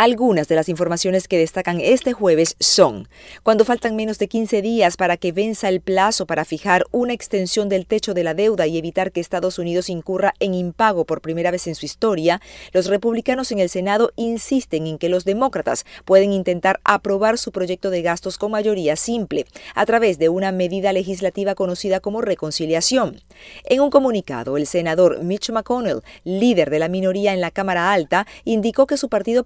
Algunas de las informaciones que destacan este jueves son, cuando faltan menos de 15 días para que venza el plazo para fijar una extensión del techo de la deuda y evitar que Estados Unidos incurra en impago por primera vez en su historia, los republicanos en el Senado insisten en que los demócratas pueden intentar aprobar su proyecto de gastos con mayoría simple, a través de una medida legislativa conocida como reconciliación. En un comunicado, el senador Mitch McConnell, líder de la minoría en la Cámara Alta, indicó que su partido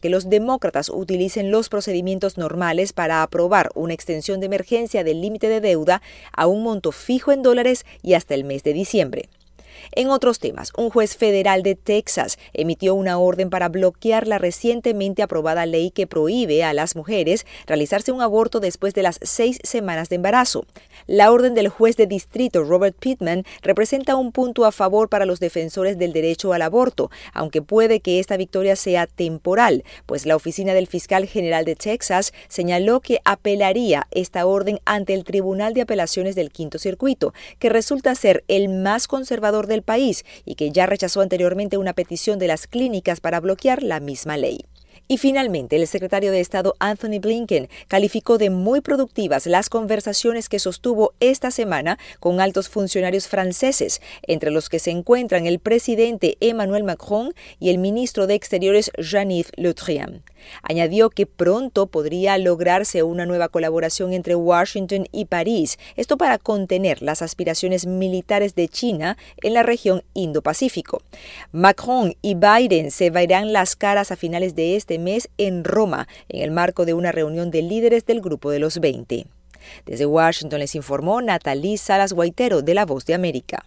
que los demócratas utilicen los procedimientos normales para aprobar una extensión de emergencia del límite de deuda a un monto fijo en dólares y hasta el mes de diciembre. En otros temas, un juez federal de Texas emitió una orden para bloquear la recientemente aprobada ley que prohíbe a las mujeres realizarse un aborto después de las seis semanas de embarazo. La orden del juez de distrito Robert Pittman representa un punto a favor para los defensores del derecho al aborto, aunque puede que esta victoria sea temporal, pues la oficina del fiscal general de Texas señaló que apelaría esta orden ante el Tribunal de Apelaciones del Quinto Circuito, que resulta ser el más conservador del país y que ya rechazó anteriormente una petición de las clínicas para bloquear la misma ley. Y finalmente, el secretario de Estado Anthony Blinken calificó de muy productivas las conversaciones que sostuvo esta semana con altos funcionarios franceses, entre los que se encuentran el presidente Emmanuel Macron y el ministro de Exteriores Jean-Yves Le Drian. Añadió que pronto podría lograrse una nueva colaboración entre Washington y París, esto para contener las aspiraciones militares de China en la región Indo-Pacífico. Macron y Biden se verán las caras a finales de este mes en Roma, en el marco de una reunión de líderes del Grupo de los 20. Desde Washington les informó Natalie Salas Guaitero de La Voz de América.